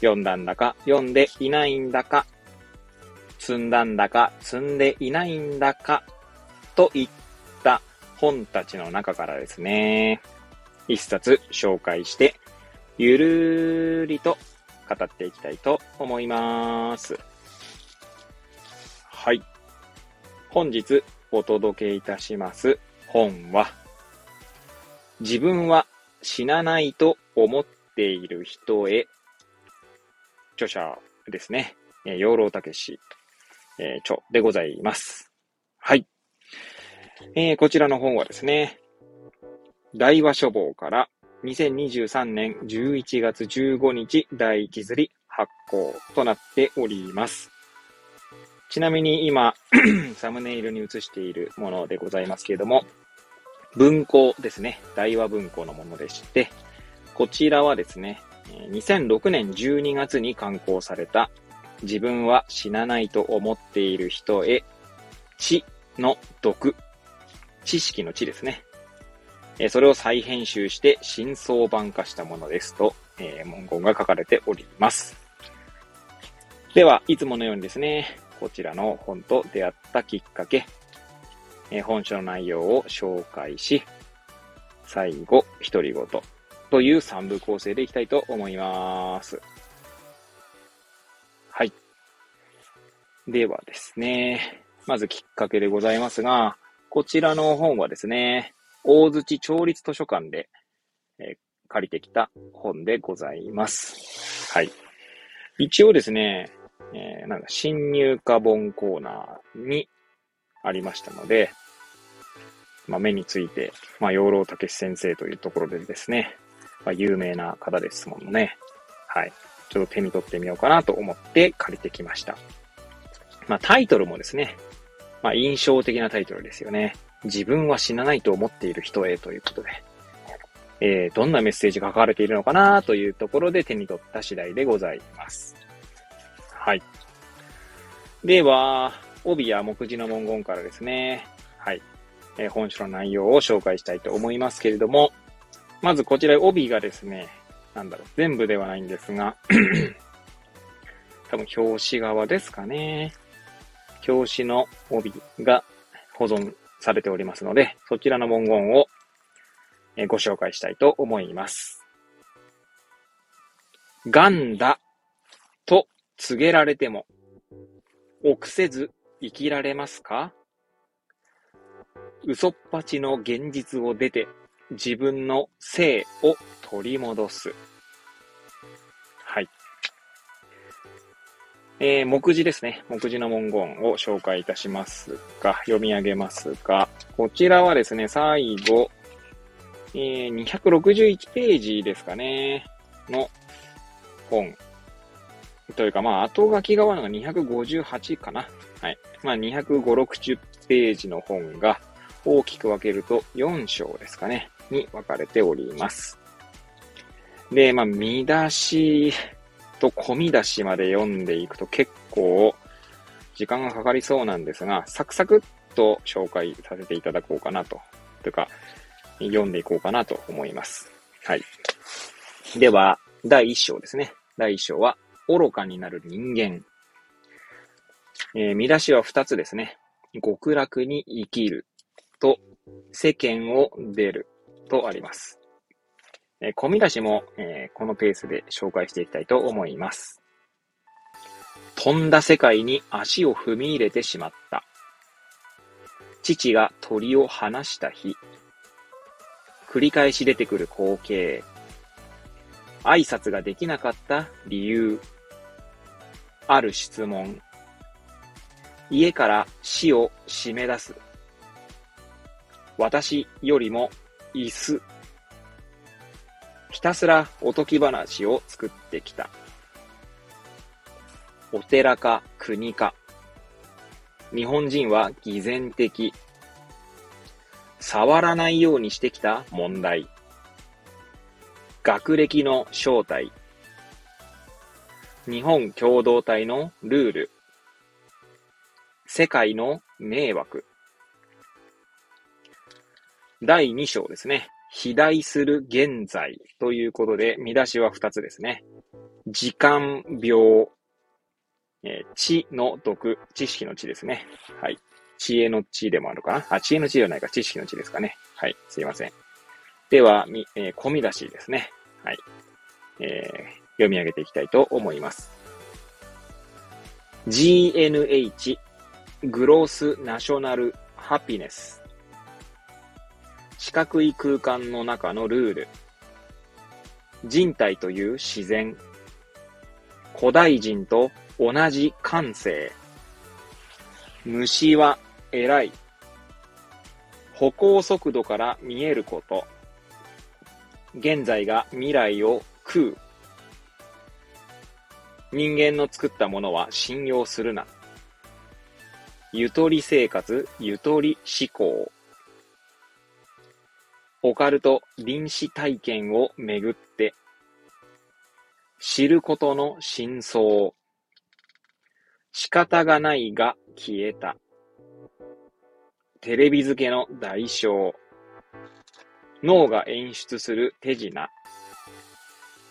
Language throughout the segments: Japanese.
読んだんだか読んでいないんだか、積んだんだか積んでいないんだか、といった本たちの中からですね、一冊紹介して、ゆるりと語っていきたいと思います。はい。本日お届けいたします本は、自分は死なないと思っている人へ、著者ですね、えー養老たけし、えー著でございます。はい。えーこちらの本はですね、大和書房から2023年11月15日第1釣り発行となっております。ちなみに今、サムネイルに映しているものでございますけれども、文庫ですね。大和文庫のものでして、こちらはですね、えー2006年12月に刊行された自分は死なないと思っている人へ、知の毒、知識の知ですね。それを再編集して新装版化したものですと、えー文言が書かれております。では、いつものようにですね、こちらの本と出会ったきっかけ、え本書の内容を紹介し、最後、独り言という3部構成でいきたいと思います。はい。ではですね、まずきっかけでございますが、こちらの本はですね、大槌町立図書館で、えー借りてきた本でございます。はい。一応ですね、えーなんか新入荷本コーナーにありましたので、まあ、目について、まあ、養老たけし先生というところでですね、まあ、有名な方ですもんね。はい。ちょっと手に取ってみようかなと思って借りてきました。まあ、タイトルもですね、まあ、印象的なタイトルですよね。自分は死なないと思っている人へということで、えー、どんなメッセージが書かれているのかなというところで手に取った次第でございます。はい。では、帯や目次の文言からですね、はい。えー本書の内容を紹介したいと思いますけれども、まずこちら帯がですね、なんだろう、全部ではないんですが、多分表紙側ですかね。表紙の帯が保存されておりますので、そちらの文言をご紹介したいと思います。癌だと告げられても、臆せず生きられますか？嘘っぱちの現実を出て自分の性を取り戻す。はい。えー、目次ですね。目次の文言を紹介いたしますが、読み上げますが、こちらはですね、最後、えー、261ページですかね、の本。というか、まあ、後書きが終わるのが258かな。はい。まあ、205、60ページの本が大きく分けると4章ですかね、に分かれております。で、まあ、見出しと込み出しまで読んでいくと結構時間がかかりそうなんですが、サクサクっと紹介させていただこうかなと。というか、読んでいこうかなと思います。はい。では、第1章ですね。第1章は、愚かになる人間。えー見出しは2つですね。極楽に生きると、世間を出るとあります。えー込み出しも、えーこのペースで紹介していきたいと思います。飛んだ世界に足を踏み入れてしまった。父が鳥を放した日。繰り返し出てくる光景。挨拶ができなかった理由。ある質問。家から死を締め出す。私よりも椅子。ひたすらおとぎ話を作ってきた。お寺か国か。日本人は偽善的。触らないようにしてきた問題。学歴の正体。日本共同体のルール。世界の迷惑。第2章ですね。肥大する現在ということで、見出しは2つですね。時間病。えー、知の毒、知識の知ですね。はい。知恵の知でもあるかな？あ、知恵の知ではないか、知識の知ですかね。はい。すいません。では、み、えー、込み出しですね。はい。えー、読み上げていきたいと思います。GNH グロースナショナルハピネス四角い空間の中のルール。人体という自然。古代人と同じ感性。虫は偉い。歩行速度から見えること。現在が未来を食う。人間の作ったものは信用するな。ゆとり生活、ゆとり思考。オカルト臨死体験をめぐって、知ることの真相。仕方がないが消えた。テレビ付けの代償。脳が演出する手品。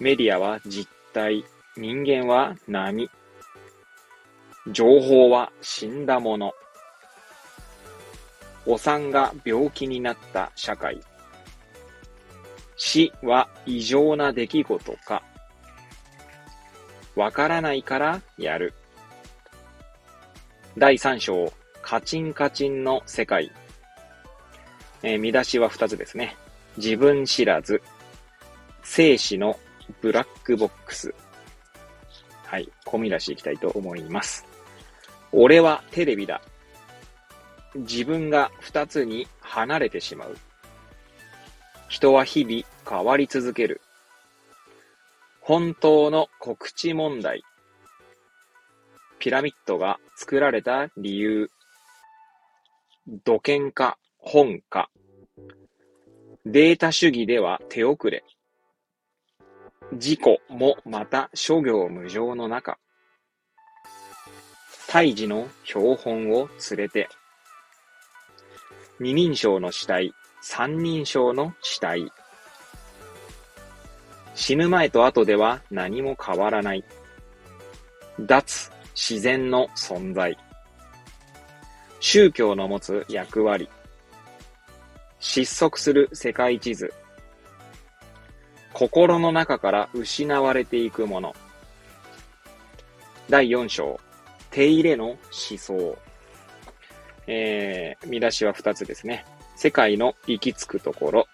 メディアは実体。人間は波。情報は死んだもの。お産が病気になった社会。死は異常な出来事か。わからないからやる。第3章、カチンカチンの世界。えー、見出しは2つですね。自分知らず。生死のブラックボックス。はい、込み出していきたいと思います。俺はテレビだ。自分が二つに離れてしまう。人は日々変わり続ける。本当の告知問題。ピラミッドが作られた理由。土建か本か。データ主義では手遅れ。事故もまた諸行無常の中。胎児の標本を連れて、二人称の死体、三人称の死体。死ぬ前と後では何も変わらない。脱自然の存在。宗教の持つ役割。失速する世界地図。心の中から失われていくもの。第4章、手入れの思想。えー、見出しは2つですね。世界の行き着くところ、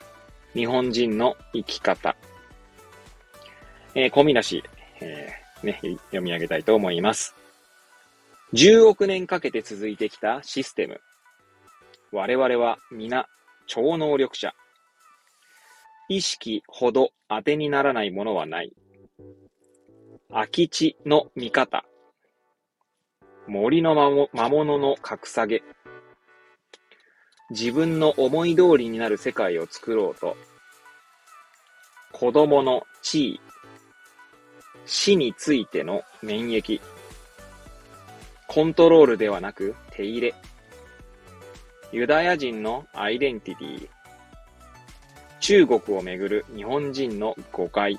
日本人の生き方。えー、込み出し、えー、ね、読み上げたいと思います。10億年かけて続いてきたシステム。我々は皆超能力者。意識ほど当てにならないものはない。空き地の見方。森の魔物の格下げ。自分の思い通りになる世界を作ろうと。子供の地位。死についての免疫。コントロールではなく手入れ。ユダヤ人のアイデンティティ。中国をめぐる日本人の誤解。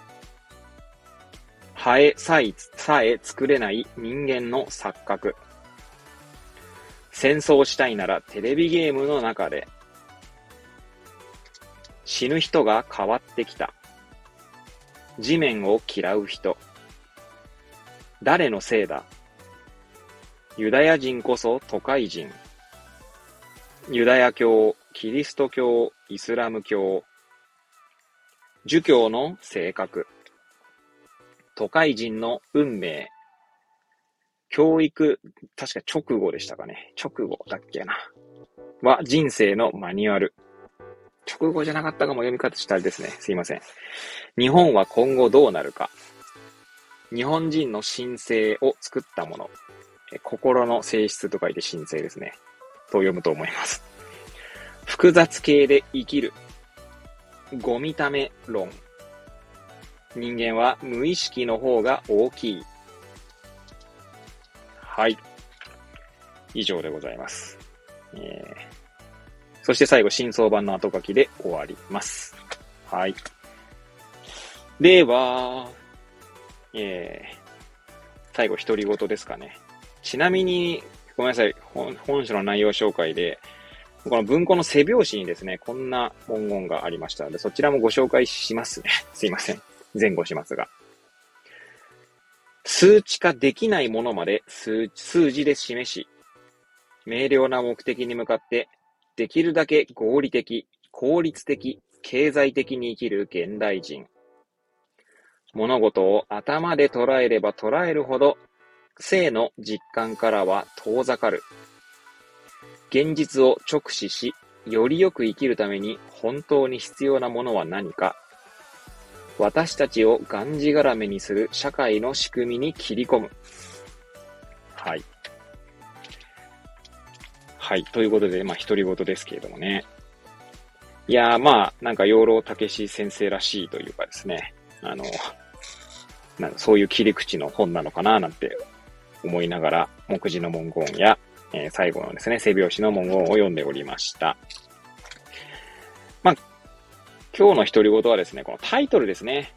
ハエさえ、さえ作れない人間の錯覚。戦争したいならテレビゲームの中で。死ぬ人が変わってきた。地面を嫌う人。誰のせいだユダヤ人こそ都会人。ユダヤ教、キリスト教、イスラム教、儒教の性格、都会人の運命、教育、確か直後でしたかね。直後だっけな。は人生のマニュアル。直後じゃなかったかも読み方したあれですね。すいません。日本は今後どうなるか。日本人の神聖を作ったもの。心の性質と書いて神聖ですね。と読むと思います。複雑系で生きる。ゴミため論。人間は無意識の方が大きい。はい。以上でございます。えー、そして最後、真相版の後書きで終わります。はい。では、えー、最後、独り言ですかね。ちなみに、ごめんなさい、本書の内容紹介で、この文庫の背表紙にですね、こんな文言がありましたので、そちらもご紹介しますね。すいません。前後しますが。数値化できないものまで数数字で示し、明瞭な目的に向かって、できるだけ合理的、効率的、経済的に生きる現代人。物事を頭で捉えれば捉えるほど、性の実感からは遠ざかる。現実を直視し、よりよく生きるために本当に必要なものは何か。私たちをがんじがらめにする社会の仕組みに切り込む。はい。はい。ということで、まあ、独り言ですけれどもね。いやー、まあ、なんか、養老たけし先生らしいというかですね。あの、なんそういう切り口の本なのかななんて思いながら、目次の文言や、えー、最後のですね、背拍子の文言を読んでおりました。今日の独り言はですね、このタイトルですね。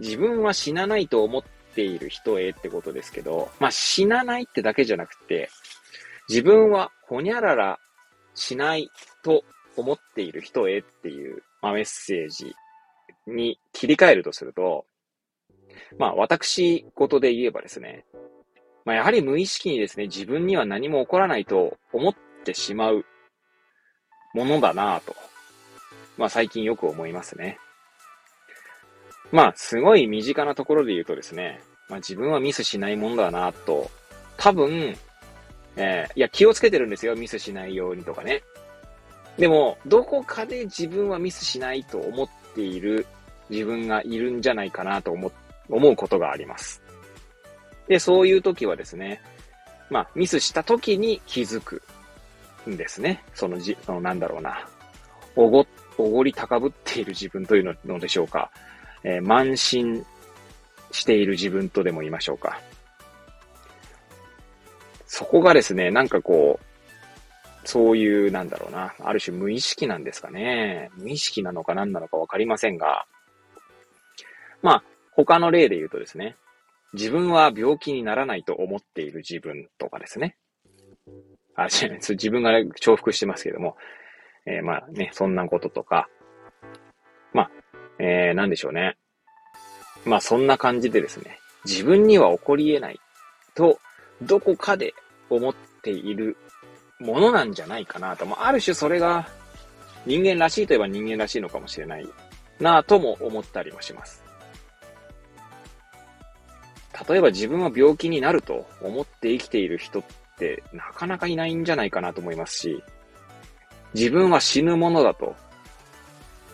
自分は死なないと思っている人へってことですけど、まあ死なないってだけじゃなくて、自分はほにゃららしないと思っている人へっていう、まあ、メッセージに切り替えるとすると、まあ私事で言えばですね、まあやはり無意識にですね、自分には何も起こらないと思ってしまうものだなぁと、まあ最近よく思いますね。まあすごい身近なところで言うとですね、まあ自分はミスしないものだなと、多分、えー、いや気をつけてるんですよ、ミスしないようにとかね。でも、どこかで自分はミスしないと思っている自分がいるんじゃないかなと思、思うことがあります。で、そういう時はですね、まあ、ミスした時に気づくんですね。そのじ、そのなんだろうな。おご、おごり高ぶっている自分というのでしょうか。えー、慢心している自分とでも言いましょうか。そこがですね、なんかこう、そういう、なんだろうな、ある種無意識なんですかね。無意識なのか何なのかわかりませんが、まあ、他の例で言うとですね、自分は病気にならないと思っている自分とかですね。あ、違う、自分が重複してますけども、えー、まあね、そんなこととか、まあ、えー、なんでしょうね。まあそんな感じでですね、自分には起こり得ないと、どこかで思っているものなんじゃないかなと。まあ、ある種それが人間らしいといえば人間らしいのかもしれないなとも思ったりもします。例えば自分は病気になると思って生きている人ってなかなかいないんじゃないかなと思いますし、自分は死ぬものだと。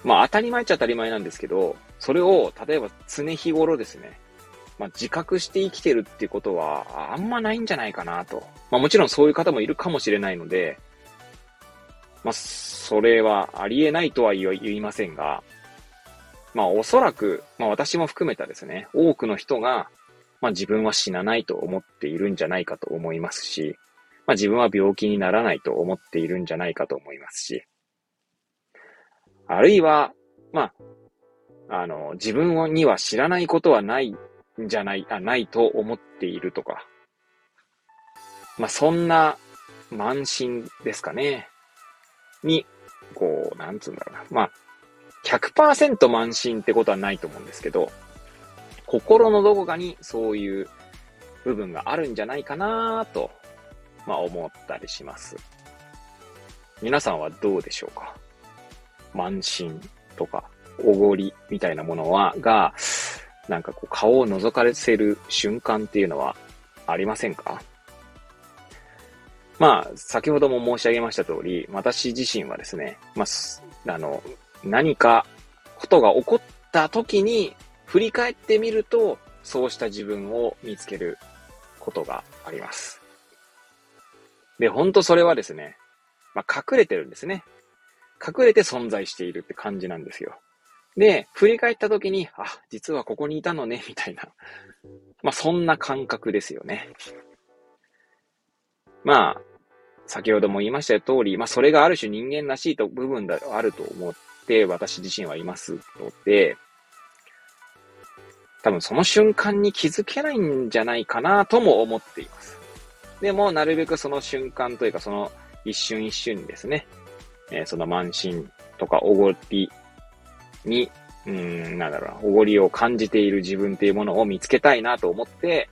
まあ当たり前っちゃ当たり前なんですけど、それを例えば常日頃ですね、まあ、自覚して生きてるっていことはあんまないんじゃないかなと。まあもちろんそういう方もいるかもしれないので、まあそれはありえないとは言いませんが、まあおそらく、まあ私も含めたですね、多くの人がまあ自分は死なないと思っているんじゃないかと思いますし、まあ自分は病気にならないと思っているんじゃないかと思いますし、あるいは、まあ、あの、自分には知らないことはないんじゃない、あ、ないと思っているとか、まあそんな慢心ですかね。に、こう、なんつうんだろうな。まあ、100%慢心ってことはないと思うんですけど、心のどこかにそういう部分があるんじゃないかなと、まあ思ったりします。皆さんはどうでしょうか？慢心とか、おごりみたいなものは、が、なんかこう顔を覗かれせる瞬間っていうのはありませんか？まあ、先ほども申し上げました通り、私自身はですね、まあ、あの、何かことが起こった時に振り返ってみると、そうした自分を見つけることがあります。で、ほんとそれはですね、まあ、隠れてるんですね。隠れて存在しているって感じなんですよ。で、振り返った時に、あ、実はここにいたのね、みたいな。まあ、そんな感覚ですよね。まあ、先ほども言いました通り、まあ、それがある種人間らしいと部分であると思って私自身はいますので、多分その瞬間に気づけないんじゃないかなとも思っています。でも、なるべくその瞬間というか、その一瞬一瞬にですね、えー、その慢心とかおごりに、うん、なんだろうな、おごりを感じている自分っていうものを見つけたいなと思って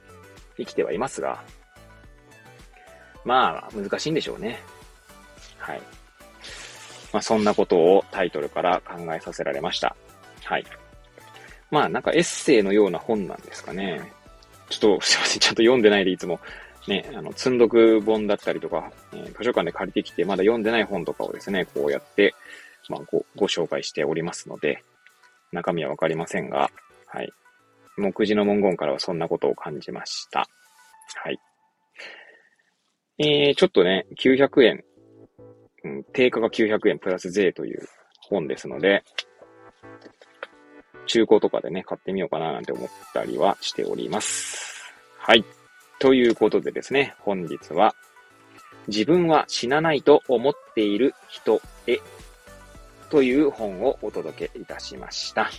生きてはいますが、まあ、難しいんでしょうね。はい。まあ、そんなことをタイトルから考えさせられました。はい。まあ、なんかエッセイのような本なんですかね。ちょっと、すいません。ちゃんと読んでないでいつも、ね、あの、積んどく本だったりとか、えー、図書館で借りてきて、まだ読んでない本とかをですね、こうやって、まあ、ご、ご紹介しておりますので、中身はわかりませんが、はい。目次の文言からはそんなことを感じました。はい。えー、ちょっとね、900円、うん、定価が900円プラス税という本ですので、中古とかでね、買ってみようかななんて思ったりはしております。はい。ということでですね、本日は、自分は死なないと思っている人へという本をお届けいたしました。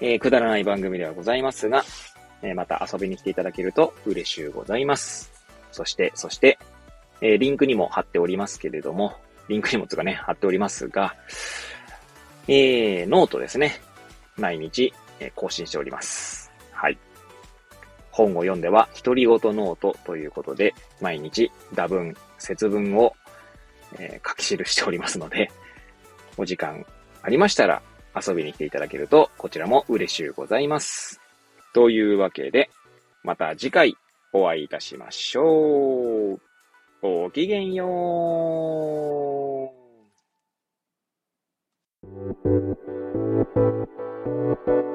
えー、くだらない番組ではございますが、えー、また遊びに来ていただけると嬉しゅうございます。そして、そして、えー、リンクにも貼っておりますけれども、リンクにもつかね、貼っておりますが、えー、ノートですね。毎日、え、更新しております。はい。本を読んでは、独り言ノートということで、毎日、駄文、拙文を、えー、書き記しておりますので、お時間ありましたら遊びに来ていただけると、こちらも嬉しゅうございます。というわけで、また次回お会いいたしましょう。ごきげんよう。